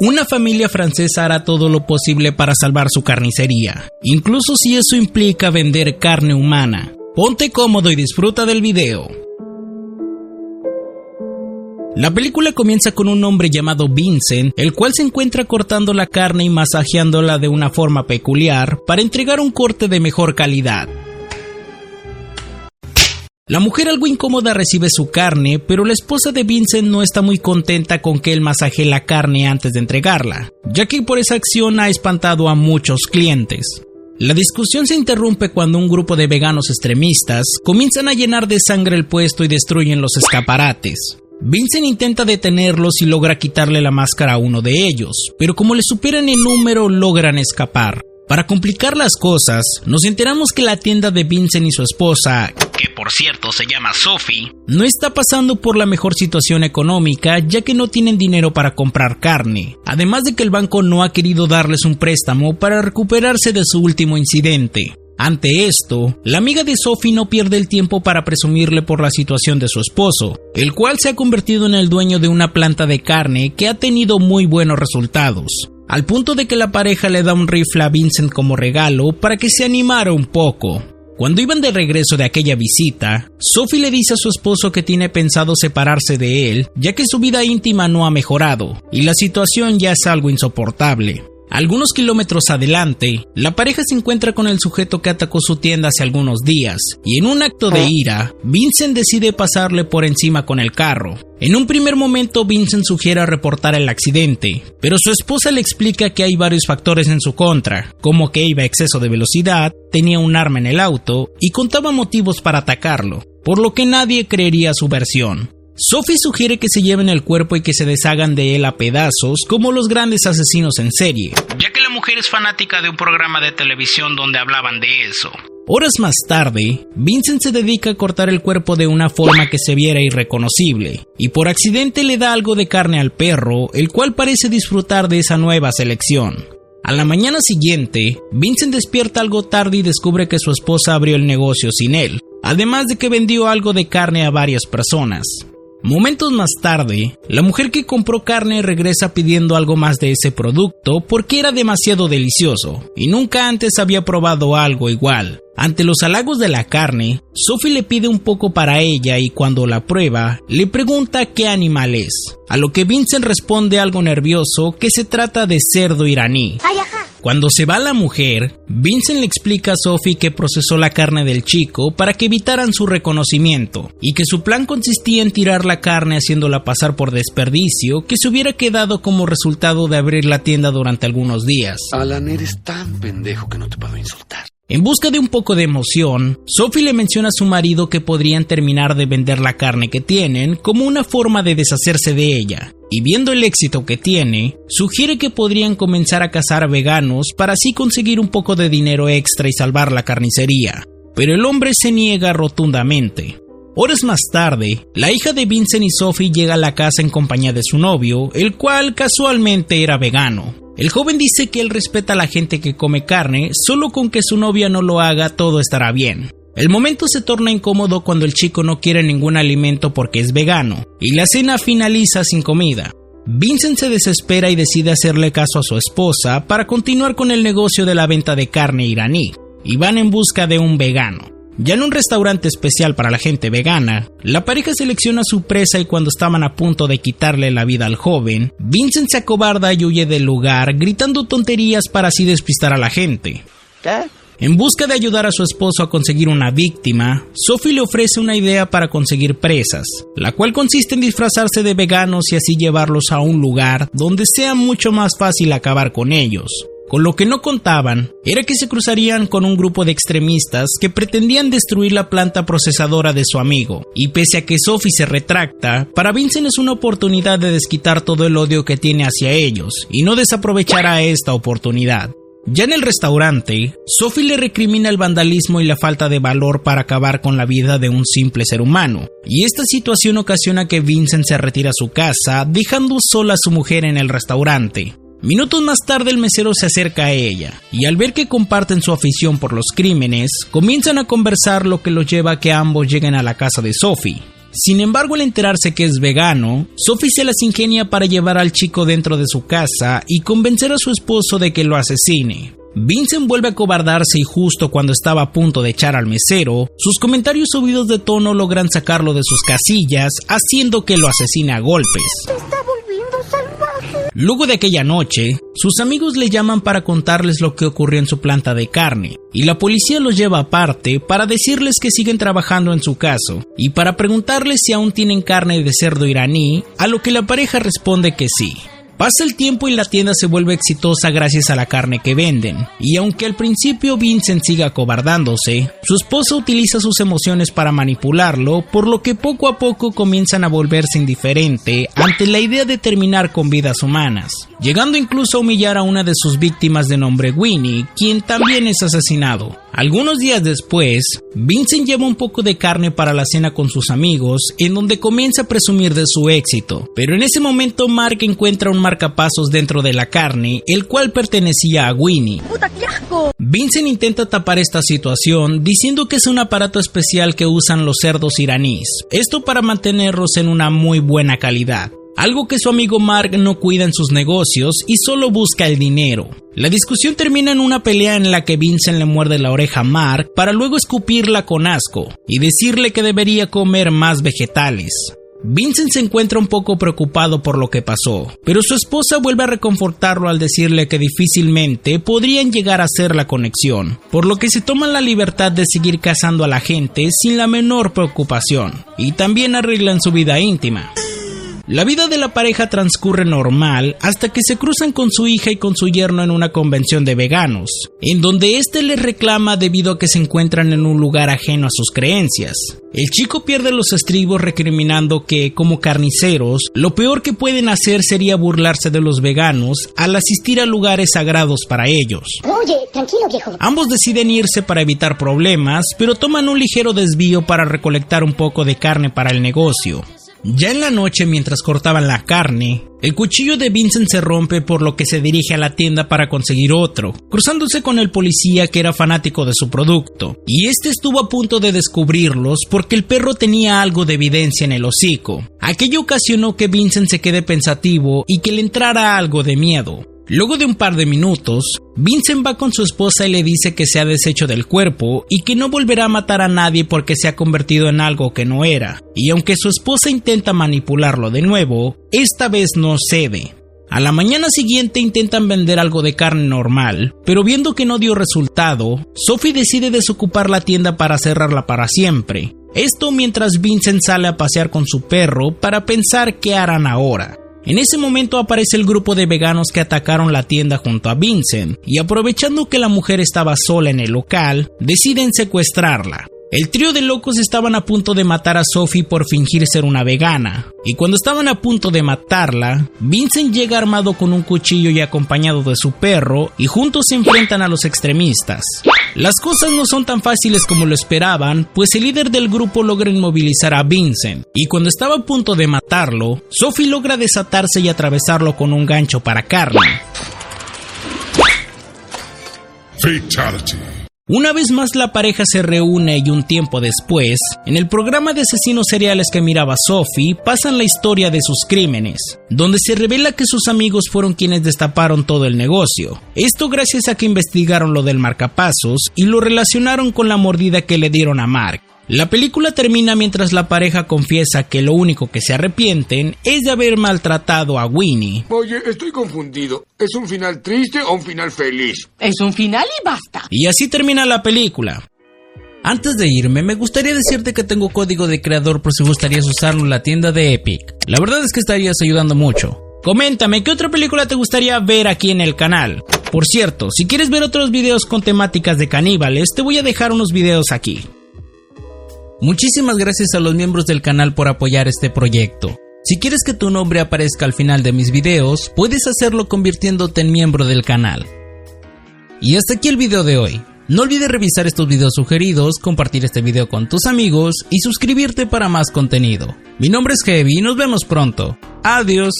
Una familia francesa hará todo lo posible para salvar su carnicería, incluso si eso implica vender carne humana. Ponte cómodo y disfruta del video. La película comienza con un hombre llamado Vincent, el cual se encuentra cortando la carne y masajeándola de una forma peculiar para entregar un corte de mejor calidad. La mujer algo incómoda recibe su carne, pero la esposa de Vincent no está muy contenta con que él masaje la carne antes de entregarla, ya que por esa acción ha espantado a muchos clientes. La discusión se interrumpe cuando un grupo de veganos extremistas comienzan a llenar de sangre el puesto y destruyen los escaparates. Vincent intenta detenerlos y logra quitarle la máscara a uno de ellos, pero como le superan en número logran escapar. Para complicar las cosas, nos enteramos que la tienda de Vincent y su esposa, que por cierto se llama Sophie, no está pasando por la mejor situación económica ya que no tienen dinero para comprar carne, además de que el banco no ha querido darles un préstamo para recuperarse de su último incidente. Ante esto, la amiga de Sophie no pierde el tiempo para presumirle por la situación de su esposo, el cual se ha convertido en el dueño de una planta de carne que ha tenido muy buenos resultados al punto de que la pareja le da un rifle a Vincent como regalo para que se animara un poco. Cuando iban de regreso de aquella visita, Sophie le dice a su esposo que tiene pensado separarse de él, ya que su vida íntima no ha mejorado, y la situación ya es algo insoportable. Algunos kilómetros adelante, la pareja se encuentra con el sujeto que atacó su tienda hace algunos días, y en un acto de ira, Vincent decide pasarle por encima con el carro. En un primer momento, Vincent sugiere reportar el accidente, pero su esposa le explica que hay varios factores en su contra, como que iba a exceso de velocidad, tenía un arma en el auto y contaba motivos para atacarlo, por lo que nadie creería su versión. Sophie sugiere que se lleven el cuerpo y que se deshagan de él a pedazos como los grandes asesinos en serie, ya que la mujer es fanática de un programa de televisión donde hablaban de eso. Horas más tarde, Vincent se dedica a cortar el cuerpo de una forma que se viera irreconocible, y por accidente le da algo de carne al perro, el cual parece disfrutar de esa nueva selección. A la mañana siguiente, Vincent despierta algo tarde y descubre que su esposa abrió el negocio sin él, además de que vendió algo de carne a varias personas. Momentos más tarde, la mujer que compró carne regresa pidiendo algo más de ese producto porque era demasiado delicioso y nunca antes había probado algo igual. Ante los halagos de la carne, Sophie le pide un poco para ella y cuando la prueba, le pregunta qué animal es, a lo que Vincent responde algo nervioso que se trata de cerdo iraní. Cuando se va la mujer, Vincent le explica a Sophie que procesó la carne del chico para que evitaran su reconocimiento y que su plan consistía en tirar la carne haciéndola pasar por desperdicio que se hubiera quedado como resultado de abrir la tienda durante algunos días. Alan, eres tan pendejo que no te puedo insultar. En busca de un poco de emoción, Sophie le menciona a su marido que podrían terminar de vender la carne que tienen como una forma de deshacerse de ella, y viendo el éxito que tiene, sugiere que podrían comenzar a cazar veganos para así conseguir un poco de dinero extra y salvar la carnicería. Pero el hombre se niega rotundamente. Horas más tarde, la hija de Vincent y Sophie llega a la casa en compañía de su novio, el cual casualmente era vegano. El joven dice que él respeta a la gente que come carne, solo con que su novia no lo haga todo estará bien. El momento se torna incómodo cuando el chico no quiere ningún alimento porque es vegano, y la cena finaliza sin comida. Vincent se desespera y decide hacerle caso a su esposa para continuar con el negocio de la venta de carne iraní, y van en busca de un vegano. Ya en un restaurante especial para la gente vegana, la pareja selecciona su presa y cuando estaban a punto de quitarle la vida al joven, Vincent se acobarda y huye del lugar gritando tonterías para así despistar a la gente. ¿Qué? En busca de ayudar a su esposo a conseguir una víctima, Sophie le ofrece una idea para conseguir presas, la cual consiste en disfrazarse de veganos y así llevarlos a un lugar donde sea mucho más fácil acabar con ellos. Con lo que no contaban era que se cruzarían con un grupo de extremistas que pretendían destruir la planta procesadora de su amigo, y pese a que Sophie se retracta, para Vincent es una oportunidad de desquitar todo el odio que tiene hacia ellos, y no desaprovechará esta oportunidad. Ya en el restaurante, Sophie le recrimina el vandalismo y la falta de valor para acabar con la vida de un simple ser humano, y esta situación ocasiona que Vincent se retire a su casa, dejando sola a su mujer en el restaurante. Minutos más tarde el mesero se acerca a ella, y al ver que comparten su afición por los crímenes, comienzan a conversar lo que los lleva a que ambos lleguen a la casa de Sophie. Sin embargo, al enterarse que es vegano, Sophie se las ingenia para llevar al chico dentro de su casa y convencer a su esposo de que lo asesine. Vincent vuelve a cobardarse y justo cuando estaba a punto de echar al mesero, sus comentarios subidos de tono logran sacarlo de sus casillas, haciendo que lo asesine a golpes. Luego de aquella noche, sus amigos le llaman para contarles lo que ocurrió en su planta de carne, y la policía los lleva aparte para decirles que siguen trabajando en su caso, y para preguntarles si aún tienen carne de cerdo iraní, a lo que la pareja responde que sí. Pasa el tiempo y la tienda se vuelve exitosa gracias a la carne que venden, y aunque al principio Vincent siga cobardándose, su esposa utiliza sus emociones para manipularlo, por lo que poco a poco comienzan a volverse indiferente ante la idea de terminar con vidas humanas, llegando incluso a humillar a una de sus víctimas de nombre Winnie, quien también es asesinado. Algunos días después, Vincent lleva un poco de carne para la cena con sus amigos, en donde comienza a presumir de su éxito, pero en ese momento Mark encuentra un marcapasos dentro de la carne, el cual pertenecía a Winnie. Vincent intenta tapar esta situación diciendo que es un aparato especial que usan los cerdos iraníes, esto para mantenerlos en una muy buena calidad algo que su amigo Mark no cuida en sus negocios y solo busca el dinero. La discusión termina en una pelea en la que Vincent le muerde la oreja a Mark para luego escupirla con asco y decirle que debería comer más vegetales. Vincent se encuentra un poco preocupado por lo que pasó, pero su esposa vuelve a reconfortarlo al decirle que difícilmente podrían llegar a hacer la conexión, por lo que se toman la libertad de seguir cazando a la gente sin la menor preocupación, y también arreglan su vida íntima. La vida de la pareja transcurre normal hasta que se cruzan con su hija y con su yerno en una convención de veganos, en donde éste les reclama debido a que se encuentran en un lugar ajeno a sus creencias. El chico pierde los estribos recriminando que, como carniceros, lo peor que pueden hacer sería burlarse de los veganos al asistir a lugares sagrados para ellos. Oye, tranquilo viejo. Ambos deciden irse para evitar problemas, pero toman un ligero desvío para recolectar un poco de carne para el negocio. Ya en la noche, mientras cortaban la carne, el cuchillo de Vincent se rompe por lo que se dirige a la tienda para conseguir otro, cruzándose con el policía que era fanático de su producto, y este estuvo a punto de descubrirlos porque el perro tenía algo de evidencia en el hocico. Aquello ocasionó que Vincent se quede pensativo y que le entrara algo de miedo. Luego de un par de minutos, Vincent va con su esposa y le dice que se ha deshecho del cuerpo y que no volverá a matar a nadie porque se ha convertido en algo que no era. Y aunque su esposa intenta manipularlo de nuevo, esta vez no cede. A la mañana siguiente intentan vender algo de carne normal, pero viendo que no dio resultado, Sophie decide desocupar la tienda para cerrarla para siempre. Esto mientras Vincent sale a pasear con su perro para pensar qué harán ahora. En ese momento aparece el grupo de veganos que atacaron la tienda junto a Vincent y aprovechando que la mujer estaba sola en el local, deciden secuestrarla. El trío de locos estaban a punto de matar a Sophie por fingir ser una vegana, y cuando estaban a punto de matarla, Vincent llega armado con un cuchillo y acompañado de su perro, y juntos se enfrentan a los extremistas. Las cosas no son tan fáciles como lo esperaban, pues el líder del grupo logra inmovilizar a Vincent, y cuando estaba a punto de matarlo, Sophie logra desatarse y atravesarlo con un gancho para carne. Fatality. Una vez más la pareja se reúne y un tiempo después, en el programa de asesinos seriales que miraba Sophie, pasan la historia de sus crímenes, donde se revela que sus amigos fueron quienes destaparon todo el negocio. Esto gracias a que investigaron lo del marcapasos y lo relacionaron con la mordida que le dieron a Mark. La película termina mientras la pareja confiesa que lo único que se arrepienten es de haber maltratado a Winnie. Oye, estoy confundido. ¿Es un final triste o un final feliz? Es un final y basta. Y así termina la película. Antes de irme, me gustaría decirte que tengo código de creador por si gustarías usarlo en la tienda de Epic. La verdad es que estarías ayudando mucho. Coméntame qué otra película te gustaría ver aquí en el canal. Por cierto, si quieres ver otros videos con temáticas de caníbales, te voy a dejar unos videos aquí. Muchísimas gracias a los miembros del canal por apoyar este proyecto. Si quieres que tu nombre aparezca al final de mis videos, puedes hacerlo convirtiéndote en miembro del canal. Y hasta aquí el video de hoy. No olvides revisar estos videos sugeridos, compartir este video con tus amigos y suscribirte para más contenido. Mi nombre es Heavy y nos vemos pronto. Adiós.